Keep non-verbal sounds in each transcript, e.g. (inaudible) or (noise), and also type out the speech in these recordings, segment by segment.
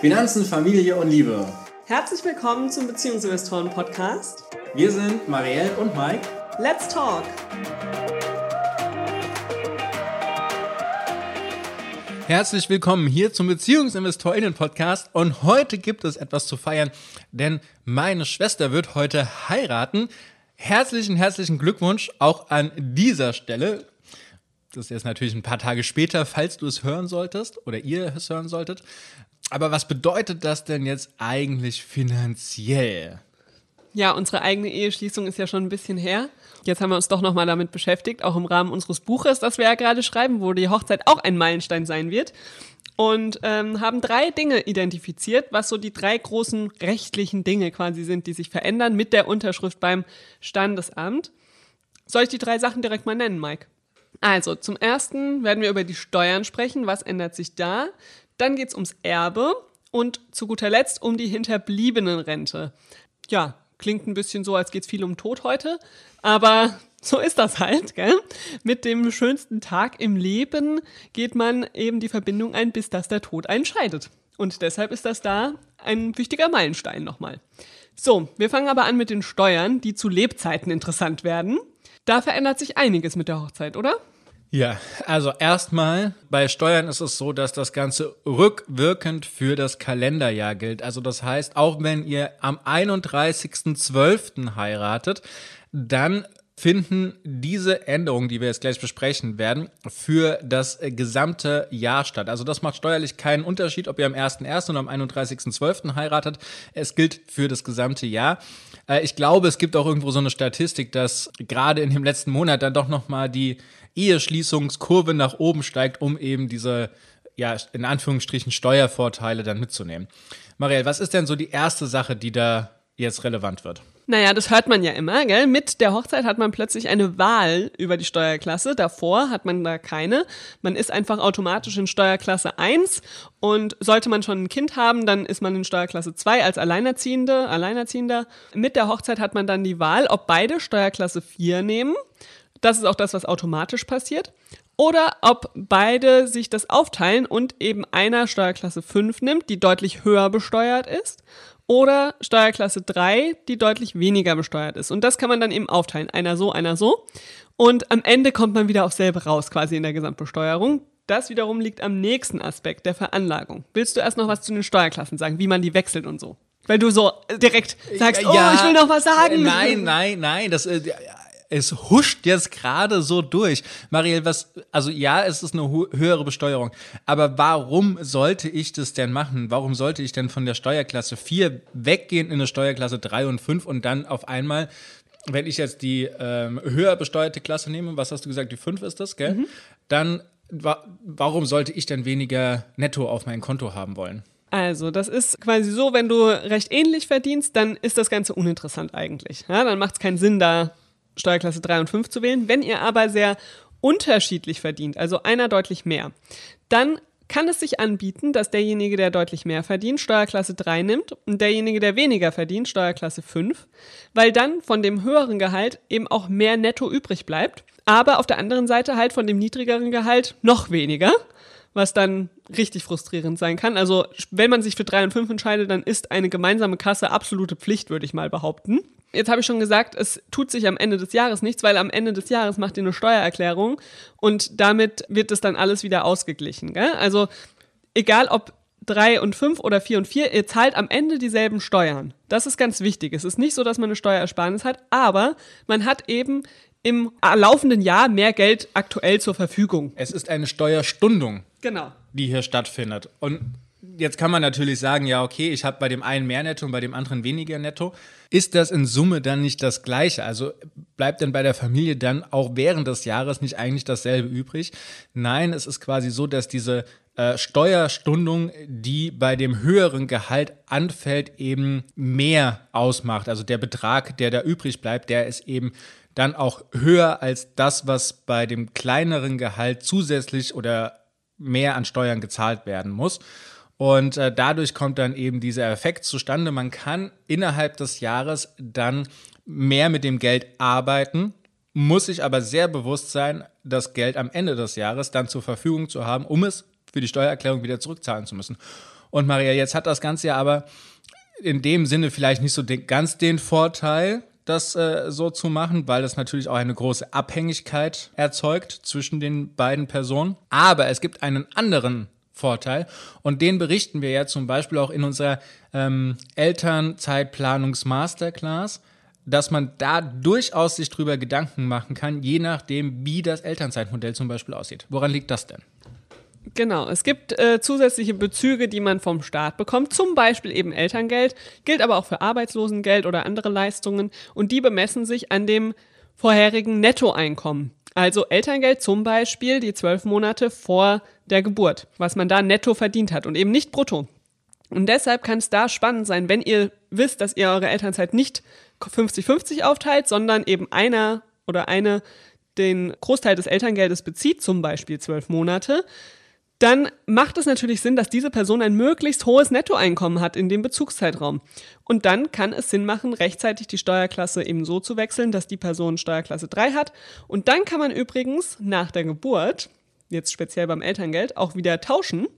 Finanzen, Familie und Liebe. Herzlich willkommen zum Beziehungsinvestoren-Podcast. Wir sind Marielle und Mike. Let's talk! Herzlich willkommen hier zum BeziehungsinvestorInnen-Podcast und heute gibt es etwas zu feiern, denn meine Schwester wird heute heiraten. Herzlichen, herzlichen Glückwunsch auch an dieser Stelle. Das ist jetzt natürlich ein paar Tage später, falls du es hören solltest oder ihr es hören solltet. Aber was bedeutet das denn jetzt eigentlich finanziell? Ja, unsere eigene Eheschließung ist ja schon ein bisschen her. Jetzt haben wir uns doch nochmal damit beschäftigt, auch im Rahmen unseres Buches, das wir ja gerade schreiben, wo die Hochzeit auch ein Meilenstein sein wird. Und ähm, haben drei Dinge identifiziert, was so die drei großen rechtlichen Dinge quasi sind, die sich verändern mit der Unterschrift beim Standesamt. Soll ich die drei Sachen direkt mal nennen, Mike? Also, zum ersten werden wir über die Steuern sprechen. Was ändert sich da? Dann geht es ums Erbe und zu guter Letzt um die Hinterbliebenenrente. Ja, klingt ein bisschen so, als geht es viel um Tod heute, aber (laughs) so ist das halt, gell? Mit dem schönsten Tag im Leben geht man eben die Verbindung ein, bis dass der Tod einscheidet. Und deshalb ist das da ein wichtiger Meilenstein nochmal. So, wir fangen aber an mit den Steuern, die zu Lebzeiten interessant werden. Da verändert sich einiges mit der Hochzeit, oder? Ja, also erstmal bei Steuern ist es so, dass das Ganze rückwirkend für das Kalenderjahr gilt. Also das heißt, auch wenn ihr am 31.12. heiratet, dann finden diese Änderungen, die wir jetzt gleich besprechen werden, für das gesamte Jahr statt. Also das macht steuerlich keinen Unterschied, ob ihr am 1.1. oder am 31.12. heiratet. Es gilt für das gesamte Jahr. Äh, ich glaube, es gibt auch irgendwo so eine Statistik, dass gerade in dem letzten Monat dann doch nochmal die Eheschließungskurve nach oben steigt, um eben diese, ja, in Anführungsstrichen Steuervorteile dann mitzunehmen. Marielle, was ist denn so die erste Sache, die da jetzt relevant wird? Naja, das hört man ja immer, gell? Mit der Hochzeit hat man plötzlich eine Wahl über die Steuerklasse. Davor hat man da keine. Man ist einfach automatisch in Steuerklasse 1 und sollte man schon ein Kind haben, dann ist man in Steuerklasse 2 als Alleinerziehende, Alleinerziehender. Mit der Hochzeit hat man dann die Wahl, ob beide Steuerklasse 4 nehmen. Das ist auch das, was automatisch passiert. Oder ob beide sich das aufteilen und eben einer Steuerklasse 5 nimmt, die deutlich höher besteuert ist oder Steuerklasse 3, die deutlich weniger besteuert ist. Und das kann man dann eben aufteilen. Einer so, einer so. Und am Ende kommt man wieder auf selbe raus, quasi in der Gesamtbesteuerung. Das wiederum liegt am nächsten Aspekt der Veranlagung. Willst du erst noch was zu den Steuerklassen sagen, wie man die wechselt und so? Weil du so direkt sagst, oh, ich will noch was sagen. Nein, nein, nein, das, äh, es huscht jetzt gerade so durch. Marielle, was, also ja, es ist eine höhere Besteuerung, aber warum sollte ich das denn machen? Warum sollte ich denn von der Steuerklasse 4 weggehen in eine Steuerklasse 3 und 5 und dann auf einmal wenn ich jetzt die ähm, höher besteuerte Klasse nehme, was hast du gesagt, die 5 ist das, gell? Mhm. Dann wa warum sollte ich denn weniger netto auf mein Konto haben wollen? Also, das ist quasi so, wenn du recht ähnlich verdienst, dann ist das Ganze uninteressant eigentlich. Ja, dann macht es keinen Sinn, da Steuerklasse 3 und 5 zu wählen. Wenn ihr aber sehr unterschiedlich verdient, also einer deutlich mehr, dann kann es sich anbieten, dass derjenige, der deutlich mehr verdient, Steuerklasse 3 nimmt und derjenige, der weniger verdient, Steuerklasse 5, weil dann von dem höheren Gehalt eben auch mehr netto übrig bleibt, aber auf der anderen Seite halt von dem niedrigeren Gehalt noch weniger, was dann richtig frustrierend sein kann. Also wenn man sich für 3 und 5 entscheidet, dann ist eine gemeinsame Kasse absolute Pflicht, würde ich mal behaupten. Jetzt habe ich schon gesagt, es tut sich am Ende des Jahres nichts, weil am Ende des Jahres macht ihr eine Steuererklärung und damit wird es dann alles wieder ausgeglichen. Gell? Also egal ob drei und fünf oder vier und vier, ihr zahlt am Ende dieselben Steuern. Das ist ganz wichtig. Es ist nicht so, dass man eine Steuerersparnis hat, aber man hat eben im laufenden Jahr mehr Geld aktuell zur Verfügung. Es ist eine Steuerstundung, genau. die hier stattfindet. Und jetzt kann man natürlich sagen, ja, okay, ich habe bei dem einen mehr Netto und bei dem anderen weniger Netto. Ist das in Summe dann nicht das Gleiche? Also bleibt denn bei der Familie dann auch während des Jahres nicht eigentlich dasselbe übrig? Nein, es ist quasi so, dass diese äh, Steuerstundung, die bei dem höheren Gehalt anfällt, eben mehr ausmacht. Also der Betrag, der da übrig bleibt, der ist eben dann auch höher als das, was bei dem kleineren Gehalt zusätzlich oder mehr an Steuern gezahlt werden muss. Und äh, dadurch kommt dann eben dieser Effekt zustande. Man kann innerhalb des Jahres dann mehr mit dem Geld arbeiten, muss sich aber sehr bewusst sein, das Geld am Ende des Jahres dann zur Verfügung zu haben, um es für die Steuererklärung wieder zurückzahlen zu müssen. Und Maria, jetzt hat das Ganze ja aber in dem Sinne vielleicht nicht so den, ganz den Vorteil, das äh, so zu machen, weil das natürlich auch eine große Abhängigkeit erzeugt zwischen den beiden Personen. Aber es gibt einen anderen Vorteil und den berichten wir ja zum Beispiel auch in unserer ähm, Elternzeitplanungs-Masterclass, dass man da durchaus sich drüber Gedanken machen kann, je nachdem, wie das Elternzeitmodell zum Beispiel aussieht. Woran liegt das denn? Genau, es gibt äh, zusätzliche Bezüge, die man vom Staat bekommt, zum Beispiel eben Elterngeld, gilt aber auch für Arbeitslosengeld oder andere Leistungen und die bemessen sich an dem vorherigen Nettoeinkommen. Also Elterngeld zum Beispiel die zwölf Monate vor der Geburt, was man da netto verdient hat und eben nicht brutto. Und deshalb kann es da spannend sein, wenn ihr wisst, dass ihr eure Elternzeit nicht 50-50 aufteilt, sondern eben einer oder eine den Großteil des Elterngeldes bezieht, zum Beispiel zwölf Monate, dann macht es natürlich Sinn, dass diese Person ein möglichst hohes Nettoeinkommen hat in dem Bezugszeitraum. Und dann kann es Sinn machen, rechtzeitig die Steuerklasse eben so zu wechseln, dass die Person Steuerklasse 3 hat. Und dann kann man übrigens nach der Geburt, jetzt speziell beim Elterngeld, auch wieder tauschen,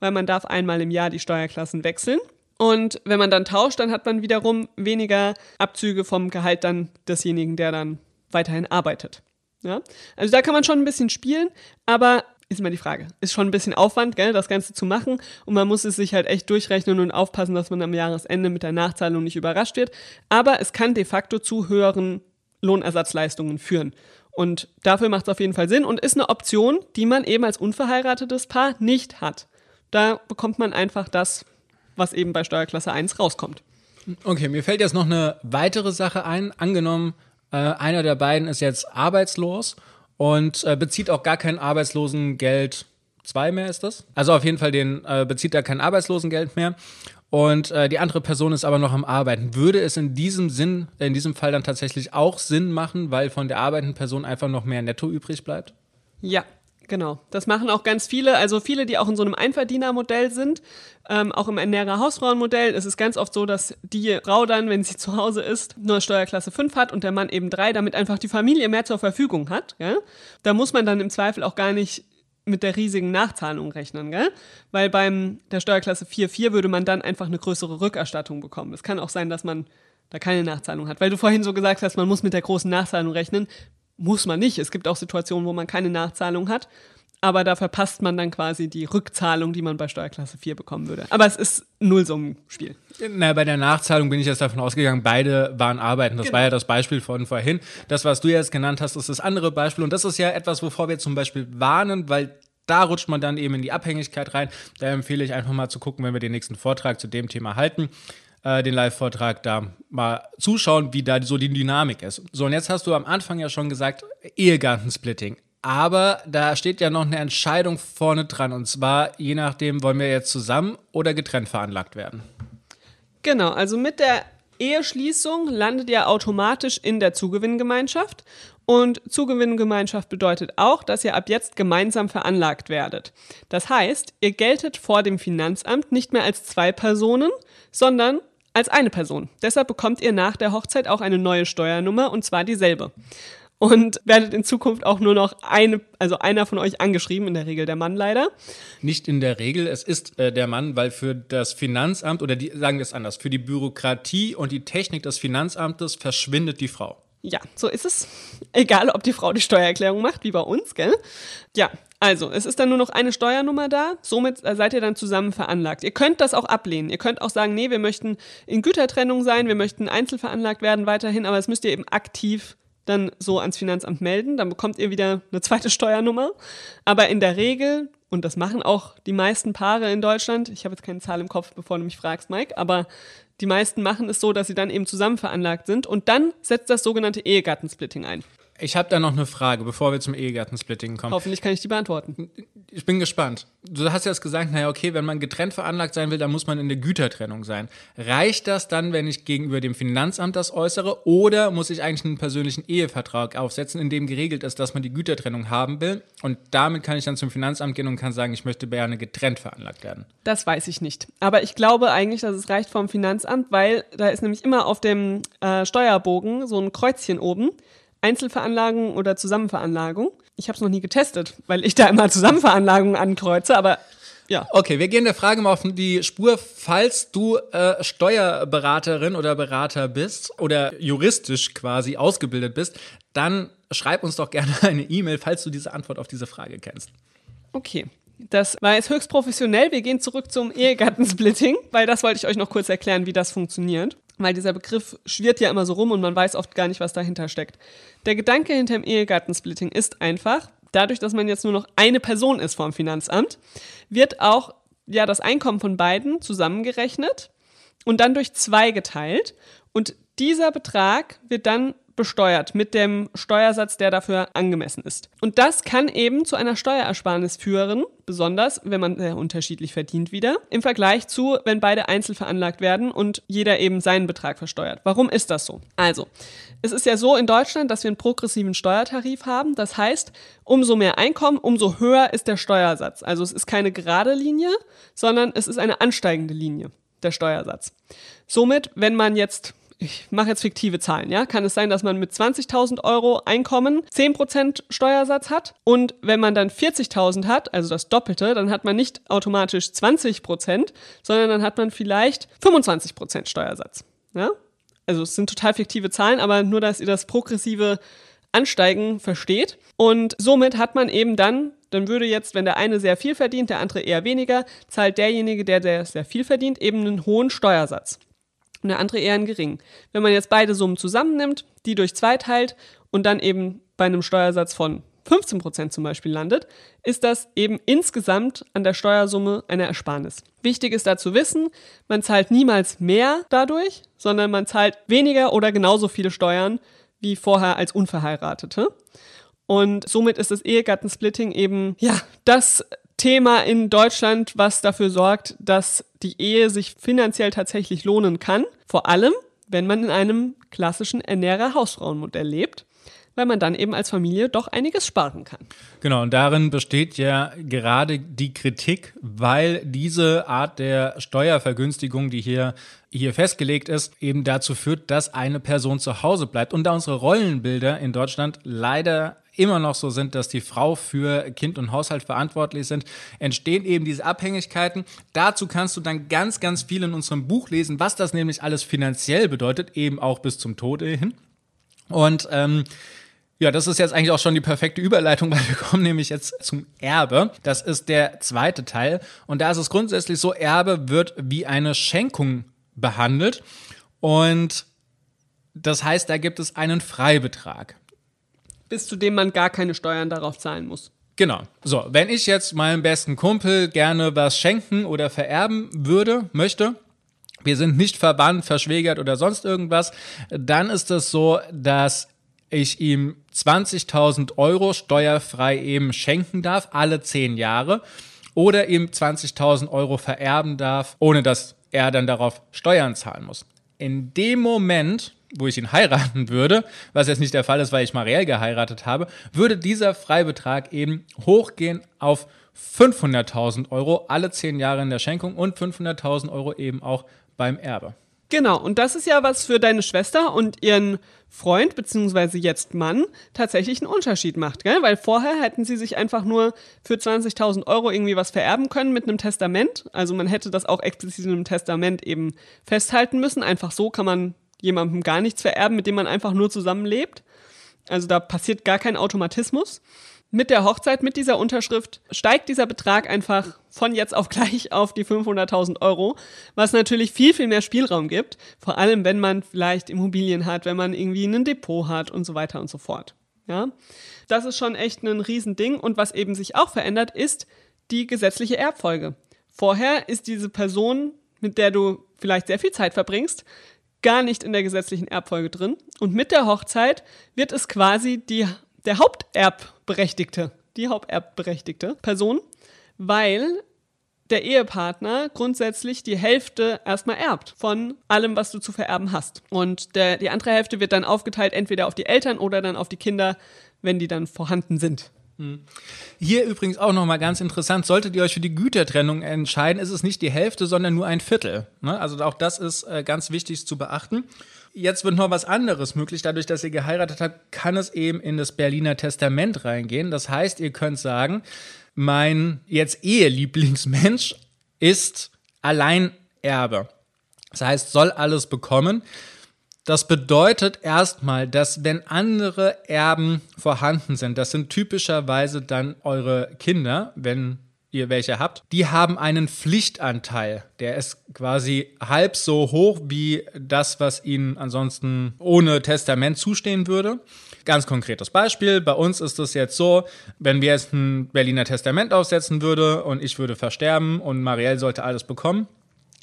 weil man darf einmal im Jahr die Steuerklassen wechseln. Und wenn man dann tauscht, dann hat man wiederum weniger Abzüge vom Gehalt dann desjenigen, der dann weiterhin arbeitet. Ja? Also da kann man schon ein bisschen spielen, aber ist immer die Frage. Ist schon ein bisschen Aufwand, gell, das Ganze zu machen. Und man muss es sich halt echt durchrechnen und aufpassen, dass man am Jahresende mit der Nachzahlung nicht überrascht wird. Aber es kann de facto zu höheren Lohnersatzleistungen führen. Und dafür macht es auf jeden Fall Sinn und ist eine Option, die man eben als unverheiratetes Paar nicht hat. Da bekommt man einfach das, was eben bei Steuerklasse 1 rauskommt. Okay, mir fällt jetzt noch eine weitere Sache ein. Angenommen, äh, einer der beiden ist jetzt arbeitslos und äh, bezieht auch gar kein Arbeitslosengeld 2 mehr ist das. Also auf jeden Fall den äh, bezieht er kein Arbeitslosengeld mehr. Und äh, die andere Person ist aber noch am Arbeiten. Würde es in diesem Sinn, in diesem Fall dann tatsächlich auch Sinn machen, weil von der arbeitenden Person einfach noch mehr Netto übrig bleibt? Ja, Genau, das machen auch ganz viele, also viele, die auch in so einem Einverdienermodell sind, ähm, auch im ernährer Hausfrauenmodell ist es ganz oft so, dass die Frau dann, wenn sie zu Hause ist, nur Steuerklasse 5 hat und der Mann eben 3, damit einfach die Familie mehr zur Verfügung hat. Ja? Da muss man dann im Zweifel auch gar nicht mit der riesigen Nachzahlung rechnen, gell? Weil beim der Steuerklasse 4,4 würde man dann einfach eine größere Rückerstattung bekommen. Es kann auch sein, dass man da keine Nachzahlung hat. Weil du vorhin so gesagt hast, man muss mit der großen Nachzahlung rechnen muss man nicht. Es gibt auch Situationen, wo man keine Nachzahlung hat. Aber da verpasst man dann quasi die Rückzahlung, die man bei Steuerklasse 4 bekommen würde. Aber es ist Nullsummenspiel. Na, bei der Nachzahlung bin ich jetzt davon ausgegangen, beide waren arbeiten. Das genau. war ja das Beispiel von vorhin. Das, was du jetzt genannt hast, ist das andere Beispiel. Und das ist ja etwas, wovor wir zum Beispiel warnen, weil da rutscht man dann eben in die Abhängigkeit rein. Da empfehle ich einfach mal zu gucken, wenn wir den nächsten Vortrag zu dem Thema halten äh, den Live-Vortrag da mal zuschauen, wie da so die Dynamik ist. So, und jetzt hast du am Anfang ja schon gesagt, Ehegattensplitting. Aber da steht ja noch eine Entscheidung vorne dran. Und zwar, je nachdem, wollen wir jetzt zusammen oder getrennt veranlagt werden. Genau, also mit der Eheschließung landet ihr automatisch in der Zugewinngemeinschaft. Und Zugewinngemeinschaft bedeutet auch, dass ihr ab jetzt gemeinsam veranlagt werdet. Das heißt, ihr geltet vor dem Finanzamt nicht mehr als zwei Personen, sondern als eine Person. Deshalb bekommt ihr nach der Hochzeit auch eine neue Steuernummer und zwar dieselbe. Und werdet in Zukunft auch nur noch eine, also einer von euch angeschrieben, in der Regel der Mann leider. Nicht in der Regel, es ist äh, der Mann, weil für das Finanzamt oder die, sagen wir es anders, für die Bürokratie und die Technik des Finanzamtes verschwindet die Frau. Ja, so ist es. Egal, ob die Frau die Steuererklärung macht, wie bei uns, gell? Ja, also, es ist dann nur noch eine Steuernummer da, somit äh, seid ihr dann zusammen veranlagt. Ihr könnt das auch ablehnen. Ihr könnt auch sagen, nee, wir möchten in Gütertrennung sein, wir möchten einzeln veranlagt werden weiterhin, aber das müsst ihr eben aktiv dann so ans Finanzamt melden. Dann bekommt ihr wieder eine zweite Steuernummer. Aber in der Regel, und das machen auch die meisten Paare in Deutschland, ich habe jetzt keine Zahl im Kopf, bevor du mich fragst, Mike, aber die meisten machen es so, dass sie dann eben zusammen veranlagt sind und dann setzt das sogenannte Ehegattensplitting ein. Ich habe da noch eine Frage, bevor wir zum Ehegattensplitting kommen. Hoffentlich kann ich die beantworten. Ich bin gespannt. Du hast jetzt gesagt, naja, okay, wenn man getrennt veranlagt sein will, dann muss man in der Gütertrennung sein. Reicht das dann, wenn ich gegenüber dem Finanzamt das äußere oder muss ich eigentlich einen persönlichen Ehevertrag aufsetzen, in dem geregelt ist, dass man die Gütertrennung haben will und damit kann ich dann zum Finanzamt gehen und kann sagen, ich möchte gerne getrennt veranlagt werden? Das weiß ich nicht. Aber ich glaube eigentlich, dass es reicht vom Finanzamt, weil da ist nämlich immer auf dem äh, Steuerbogen so ein Kreuzchen oben Einzelveranlagung oder Zusammenveranlagung. Ich habe es noch nie getestet, weil ich da immer Zusammenveranlagung ankreuze, aber Ja. Okay, wir gehen der Frage mal auf die Spur, falls du äh, Steuerberaterin oder Berater bist oder juristisch quasi ausgebildet bist, dann schreib uns doch gerne eine E-Mail, falls du diese Antwort auf diese Frage kennst. Okay. Das war jetzt höchst professionell. Wir gehen zurück zum Ehegattensplitting, weil das wollte ich euch noch kurz erklären, wie das funktioniert. Weil dieser Begriff schwirrt ja immer so rum und man weiß oft gar nicht, was dahinter steckt. Der Gedanke hinter dem Ehegattensplitting ist einfach, dadurch, dass man jetzt nur noch eine Person ist vom Finanzamt, wird auch ja das Einkommen von beiden zusammengerechnet und dann durch zwei geteilt. Und dieser Betrag wird dann besteuert mit dem Steuersatz, der dafür angemessen ist. Und das kann eben zu einer Steuerersparnis führen, besonders wenn man sehr unterschiedlich verdient wieder, im Vergleich zu, wenn beide einzeln veranlagt werden und jeder eben seinen Betrag versteuert. Warum ist das so? Also, es ist ja so in Deutschland, dass wir einen progressiven Steuertarif haben. Das heißt, umso mehr Einkommen, umso höher ist der Steuersatz. Also es ist keine gerade Linie, sondern es ist eine ansteigende Linie, der Steuersatz. Somit, wenn man jetzt ich mache jetzt fiktive Zahlen, ja, kann es sein, dass man mit 20.000 Euro Einkommen 10% Steuersatz hat und wenn man dann 40.000 hat, also das Doppelte, dann hat man nicht automatisch 20%, sondern dann hat man vielleicht 25% Steuersatz, ja. Also es sind total fiktive Zahlen, aber nur, dass ihr das progressive Ansteigen versteht. Und somit hat man eben dann, dann würde jetzt, wenn der eine sehr viel verdient, der andere eher weniger, zahlt derjenige, der, der sehr viel verdient, eben einen hohen Steuersatz und der andere eher einen geringen. Wenn man jetzt beide Summen zusammennimmt, die durch zwei teilt und dann eben bei einem Steuersatz von 15 Prozent zum Beispiel landet, ist das eben insgesamt an der Steuersumme eine Ersparnis. Wichtig ist da zu wissen, man zahlt niemals mehr dadurch, sondern man zahlt weniger oder genauso viele Steuern wie vorher als Unverheiratete. Und somit ist das Ehegattensplitting eben, ja, das Thema in Deutschland, was dafür sorgt, dass die Ehe sich finanziell tatsächlich lohnen kann. Vor allem, wenn man in einem klassischen Ernährer-Hausfrauenmodell lebt, weil man dann eben als Familie doch einiges sparen kann. Genau, und darin besteht ja gerade die Kritik, weil diese Art der Steuervergünstigung, die hier, hier festgelegt ist, eben dazu führt, dass eine Person zu Hause bleibt. Und da unsere Rollenbilder in Deutschland leider immer noch so sind, dass die Frau für Kind und Haushalt verantwortlich sind, entstehen eben diese Abhängigkeiten. Dazu kannst du dann ganz, ganz viel in unserem Buch lesen, was das nämlich alles finanziell bedeutet, eben auch bis zum Tode hin. Und ähm, ja, das ist jetzt eigentlich auch schon die perfekte Überleitung, (laughs) weil wir kommen nämlich jetzt zum Erbe. Das ist der zweite Teil. Und da ist es grundsätzlich so, Erbe wird wie eine Schenkung behandelt. Und das heißt, da gibt es einen Freibetrag bis zu dem man gar keine Steuern darauf zahlen muss. Genau. So, wenn ich jetzt meinem besten Kumpel gerne was schenken oder vererben würde, möchte, wir sind nicht verwandt, verschwägert oder sonst irgendwas, dann ist es so, dass ich ihm 20.000 Euro steuerfrei eben schenken darf, alle zehn Jahre, oder ihm 20.000 Euro vererben darf, ohne dass er dann darauf Steuern zahlen muss. In dem Moment, wo ich ihn heiraten würde, was jetzt nicht der Fall ist, weil ich mal reell geheiratet habe, würde dieser Freibetrag eben hochgehen auf 500.000 Euro alle zehn Jahre in der Schenkung und 500.000 Euro eben auch beim Erbe. Genau, und das ist ja was für deine Schwester und ihren Freund, beziehungsweise jetzt Mann, tatsächlich einen Unterschied macht, gell? Weil vorher hätten sie sich einfach nur für 20.000 Euro irgendwie was vererben können mit einem Testament. Also man hätte das auch explizit in einem Testament eben festhalten müssen. Einfach so kann man jemandem gar nichts vererben, mit dem man einfach nur zusammenlebt. Also da passiert gar kein Automatismus. Mit der Hochzeit, mit dieser Unterschrift steigt dieser Betrag einfach von jetzt auf gleich auf die 500.000 Euro, was natürlich viel, viel mehr Spielraum gibt. Vor allem, wenn man vielleicht Immobilien hat, wenn man irgendwie ein Depot hat und so weiter und so fort. Ja, das ist schon echt ein Riesending. Und was eben sich auch verändert, ist die gesetzliche Erbfolge. Vorher ist diese Person, mit der du vielleicht sehr viel Zeit verbringst, gar nicht in der gesetzlichen Erbfolge drin. Und mit der Hochzeit wird es quasi die, der Haupterbberechtigte, die Haupterbberechtigte Person, weil der Ehepartner grundsätzlich die Hälfte erstmal erbt von allem, was du zu vererben hast. Und der, die andere Hälfte wird dann aufgeteilt entweder auf die Eltern oder dann auf die Kinder, wenn die dann vorhanden sind. Hier übrigens auch nochmal ganz interessant, solltet ihr euch für die Gütertrennung entscheiden, ist es nicht die Hälfte, sondern nur ein Viertel. Ne? Also auch das ist äh, ganz wichtig zu beachten. Jetzt wird noch was anderes möglich. Dadurch, dass ihr geheiratet habt, kann es eben in das Berliner Testament reingehen. Das heißt, ihr könnt sagen, mein jetzt Ehelieblingsmensch ist Alleinerbe. Das heißt, soll alles bekommen. Das bedeutet erstmal, dass wenn andere Erben vorhanden sind, das sind typischerweise dann eure Kinder, wenn ihr welche habt, die haben einen Pflichtanteil. Der ist quasi halb so hoch wie das, was ihnen ansonsten ohne Testament zustehen würde. Ganz konkretes Beispiel. Bei uns ist es jetzt so, wenn wir jetzt ein Berliner Testament aufsetzen würde und ich würde versterben und Marielle sollte alles bekommen,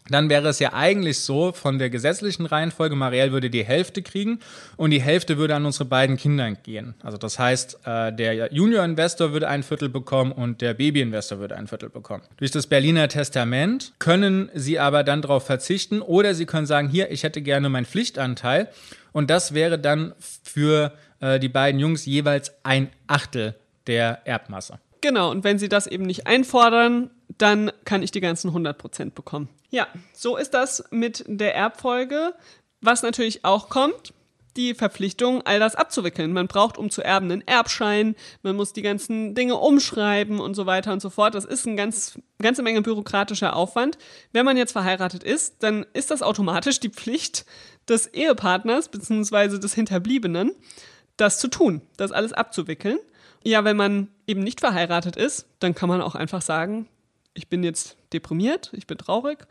dann wäre es ja eigentlich so von der gesetzlichen Reihenfolge, Marielle würde die Hälfte kriegen und die Hälfte würde an unsere beiden Kinder gehen. Also das heißt, äh, der Junior-Investor würde ein Viertel bekommen und der Baby-Investor würde ein Viertel bekommen. Durch das Berliner Testament können sie aber dann darauf verzichten oder sie können sagen, hier, ich hätte gerne meinen Pflichtanteil und das wäre dann für äh, die beiden Jungs jeweils ein Achtel der Erbmasse. Genau, und wenn sie das eben nicht einfordern, dann kann ich die ganzen 100% bekommen. Ja, so ist das mit der Erbfolge. Was natürlich auch kommt, die Verpflichtung, all das abzuwickeln. Man braucht, um zu erben, einen Erbschein, man muss die ganzen Dinge umschreiben und so weiter und so fort. Das ist eine ganz, ganze Menge bürokratischer Aufwand. Wenn man jetzt verheiratet ist, dann ist das automatisch die Pflicht des Ehepartners bzw. des Hinterbliebenen, das zu tun, das alles abzuwickeln. Ja, wenn man eben nicht verheiratet ist, dann kann man auch einfach sagen, ich bin jetzt deprimiert, ich bin traurig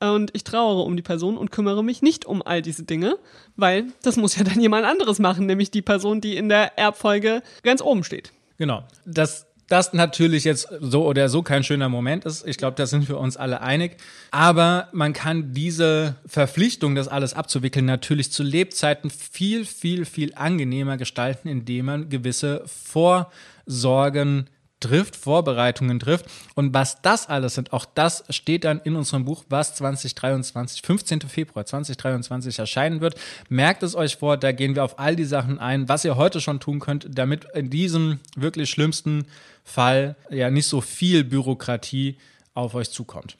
und ich trauere um die Person und kümmere mich nicht um all diese Dinge, weil das muss ja dann jemand anderes machen, nämlich die Person, die in der Erbfolge ganz oben steht. Genau. Dass das natürlich jetzt so oder so kein schöner Moment ist. Ich glaube, da sind wir uns alle einig. Aber man kann diese Verpflichtung, das alles abzuwickeln, natürlich zu Lebzeiten viel, viel, viel angenehmer gestalten, indem man gewisse Vorsorgen trifft, Vorbereitungen trifft. Und was das alles sind, auch das steht dann in unserem Buch, was 2023, 15. Februar 2023 erscheinen wird. Merkt es euch vor, da gehen wir auf all die Sachen ein, was ihr heute schon tun könnt, damit in diesem wirklich schlimmsten Fall ja nicht so viel Bürokratie auf euch zukommt.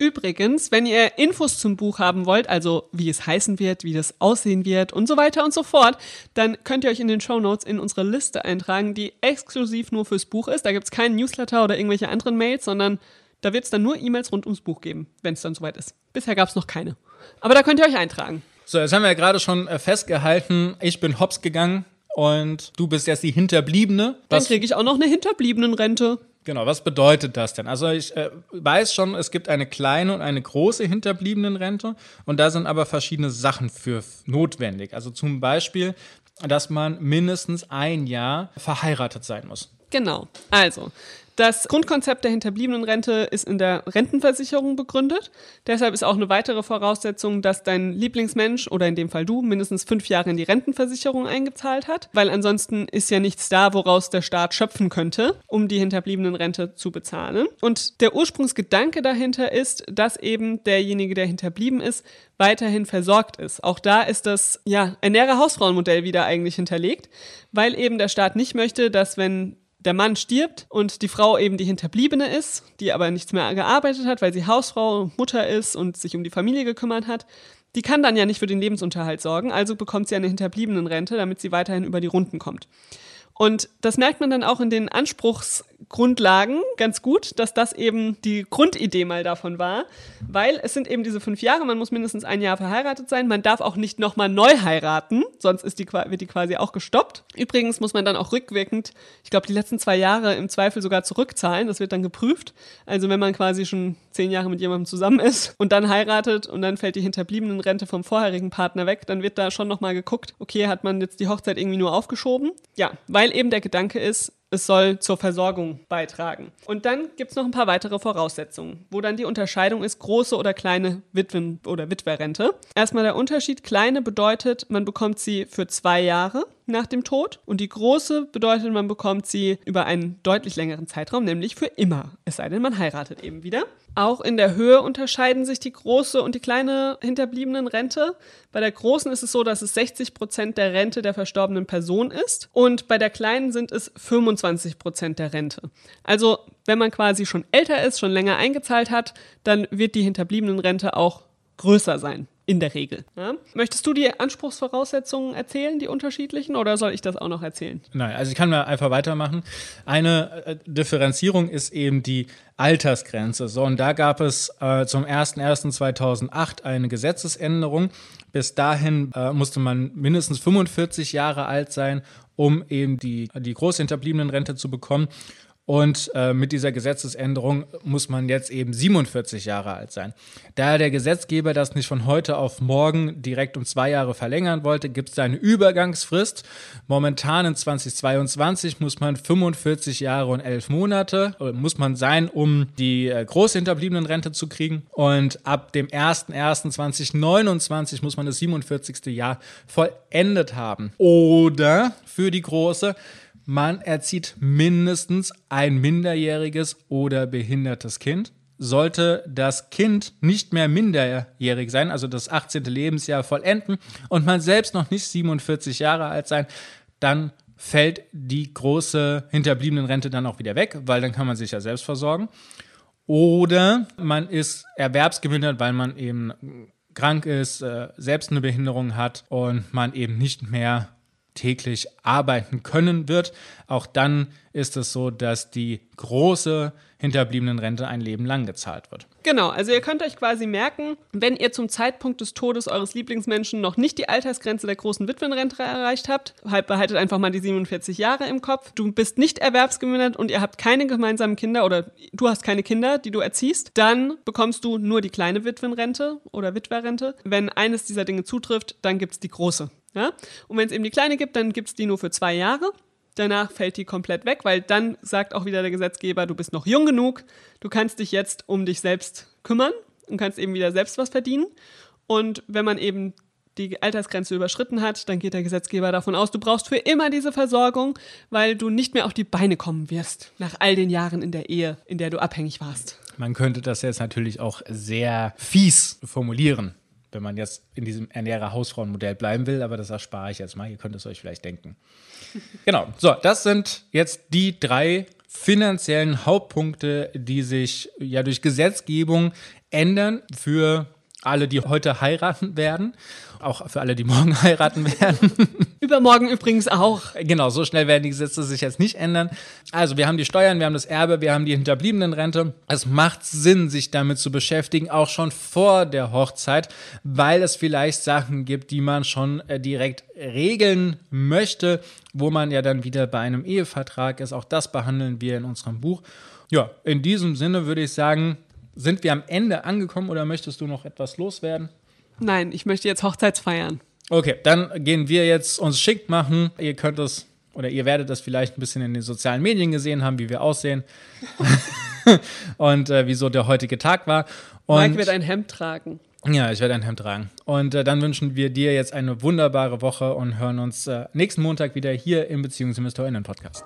Übrigens, wenn ihr Infos zum Buch haben wollt, also wie es heißen wird, wie das aussehen wird und so weiter und so fort, dann könnt ihr euch in den Show Notes in unsere Liste eintragen, die exklusiv nur fürs Buch ist. Da gibt es keinen Newsletter oder irgendwelche anderen Mails, sondern da wird es dann nur E-Mails rund ums Buch geben, wenn es dann soweit ist. Bisher gab es noch keine. Aber da könnt ihr euch eintragen. So, jetzt haben wir ja gerade schon äh, festgehalten, ich bin hops gegangen und du bist jetzt die Hinterbliebene. Dann kriege ich auch noch eine Hinterbliebenenrente. Genau, was bedeutet das denn? Also ich äh, weiß schon, es gibt eine kleine und eine große Hinterbliebenenrente und da sind aber verschiedene Sachen für notwendig. Also zum Beispiel, dass man mindestens ein Jahr verheiratet sein muss. Genau. Also, das Grundkonzept der Hinterbliebenenrente ist in der Rentenversicherung begründet. Deshalb ist auch eine weitere Voraussetzung, dass dein Lieblingsmensch oder in dem Fall du mindestens fünf Jahre in die Rentenversicherung eingezahlt hat, weil ansonsten ist ja nichts da, woraus der Staat schöpfen könnte, um die Hinterbliebenenrente zu bezahlen. Und der Ursprungsgedanke dahinter ist, dass eben derjenige, der hinterblieben ist, weiterhin versorgt ist. Auch da ist das ja ein nähere Hausfrauenmodell wieder eigentlich hinterlegt, weil eben der Staat nicht möchte, dass wenn der Mann stirbt und die Frau eben die Hinterbliebene ist, die aber nichts mehr gearbeitet hat, weil sie Hausfrau, Mutter ist und sich um die Familie gekümmert hat, die kann dann ja nicht für den Lebensunterhalt sorgen, also bekommt sie eine Hinterbliebenenrente, damit sie weiterhin über die Runden kommt. Und das merkt man dann auch in den Anspruchsgrundlagen ganz gut, dass das eben die Grundidee mal davon war, weil es sind eben diese fünf Jahre, man muss mindestens ein Jahr verheiratet sein, man darf auch nicht nochmal neu heiraten, sonst ist die, wird die quasi auch gestoppt. Übrigens muss man dann auch rückwirkend, ich glaube, die letzten zwei Jahre im Zweifel sogar zurückzahlen, das wird dann geprüft. Also wenn man quasi schon zehn Jahre mit jemandem zusammen ist (laughs) und dann heiratet und dann fällt die hinterbliebenen Rente vom vorherigen Partner weg, dann wird da schon nochmal geguckt, okay, hat man jetzt die Hochzeit irgendwie nur aufgeschoben? Ja, weil weil eben der Gedanke ist, es soll zur Versorgung beitragen. Und dann gibt es noch ein paar weitere Voraussetzungen, wo dann die Unterscheidung ist, große oder kleine Witwen- oder Witwerrente. Erstmal der Unterschied, kleine bedeutet, man bekommt sie für zwei Jahre nach dem Tod und die große bedeutet, man bekommt sie über einen deutlich längeren Zeitraum, nämlich für immer. Es sei denn, man heiratet eben wieder. Auch in der Höhe unterscheiden sich die große und die kleine hinterbliebenen Rente. Bei der großen ist es so, dass es 60 Prozent der Rente der verstorbenen Person ist und bei der kleinen sind es 25 Prozent der Rente. Also wenn man quasi schon älter ist, schon länger eingezahlt hat, dann wird die hinterbliebenen Rente auch größer sein in der Regel. Ja? Möchtest du die Anspruchsvoraussetzungen erzählen, die unterschiedlichen, oder soll ich das auch noch erzählen? Nein, also ich kann mal einfach weitermachen. Eine äh, Differenzierung ist eben die Altersgrenze. So, und da gab es äh, zum 01.01.2008 eine Gesetzesänderung. Bis dahin äh, musste man mindestens 45 Jahre alt sein, um eben die, die großhinterbliebenen Rente zu bekommen. Und äh, mit dieser Gesetzesänderung muss man jetzt eben 47 Jahre alt sein. Da der Gesetzgeber das nicht von heute auf morgen direkt um zwei Jahre verlängern wollte, gibt es eine Übergangsfrist. Momentan in 2022 muss man 45 Jahre und 11 Monate äh, muss man sein, um die äh, großhinterbliebenen Rente zu kriegen. Und ab dem 01.01.2029 muss man das 47. Jahr vollendet haben. Oder für die große man erzieht mindestens ein minderjähriges oder behindertes Kind. Sollte das Kind nicht mehr minderjährig sein, also das 18. Lebensjahr vollenden und man selbst noch nicht 47 Jahre alt sein, dann fällt die große hinterbliebenen Rente dann auch wieder weg, weil dann kann man sich ja selbst versorgen. Oder man ist erwerbsgemindert, weil man eben krank ist, äh, selbst eine Behinderung hat und man eben nicht mehr täglich arbeiten können wird. Auch dann ist es so, dass die große hinterbliebenen Rente ein Leben lang gezahlt wird. Genau, also ihr könnt euch quasi merken, wenn ihr zum Zeitpunkt des Todes eures Lieblingsmenschen noch nicht die Altersgrenze der großen Witwenrente erreicht habt, halt behaltet einfach mal die 47 Jahre im Kopf. Du bist nicht erwerbsgemindert und ihr habt keine gemeinsamen Kinder oder du hast keine Kinder, die du erziehst, dann bekommst du nur die kleine Witwenrente oder Witwerrente. Wenn eines dieser Dinge zutrifft, dann gibt es die große. Ja? Und wenn es eben die kleine gibt, dann gibt es die nur für zwei Jahre. Danach fällt die komplett weg, weil dann sagt auch wieder der Gesetzgeber, du bist noch jung genug, du kannst dich jetzt um dich selbst kümmern und kannst eben wieder selbst was verdienen. Und wenn man eben die Altersgrenze überschritten hat, dann geht der Gesetzgeber davon aus, du brauchst für immer diese Versorgung, weil du nicht mehr auf die Beine kommen wirst nach all den Jahren in der Ehe, in der du abhängig warst. Man könnte das jetzt natürlich auch sehr fies formulieren wenn man jetzt in diesem Ernährer-Hausfrauenmodell bleiben will, aber das erspare ich jetzt mal. Ihr könnt es euch vielleicht denken. (laughs) genau. So, das sind jetzt die drei finanziellen Hauptpunkte, die sich ja durch Gesetzgebung ändern für alle, die heute heiraten werden. Auch für alle, die morgen (laughs) heiraten werden. Übermorgen übrigens auch. Genau, so schnell werden die Gesetze sich jetzt nicht ändern. Also wir haben die Steuern, wir haben das Erbe, wir haben die hinterbliebenen Rente. Es macht Sinn, sich damit zu beschäftigen, auch schon vor der Hochzeit, weil es vielleicht Sachen gibt, die man schon äh, direkt regeln möchte, wo man ja dann wieder bei einem Ehevertrag ist. Auch das behandeln wir in unserem Buch. Ja, in diesem Sinne würde ich sagen, sind wir am Ende angekommen oder möchtest du noch etwas loswerden? Nein, ich möchte jetzt Hochzeitsfeiern. Okay, dann gehen wir jetzt uns schick machen. Ihr könnt es oder ihr werdet das vielleicht ein bisschen in den sozialen Medien gesehen haben, wie wir aussehen (laughs) und äh, wieso der heutige Tag war. Und Mike wird ein Hemd tragen. Ja, ich werde ein Hemd tragen. Und äh, dann wünschen wir dir jetzt eine wunderbare Woche und hören uns äh, nächsten Montag wieder hier im Beziehungsinvestorinnen Podcast.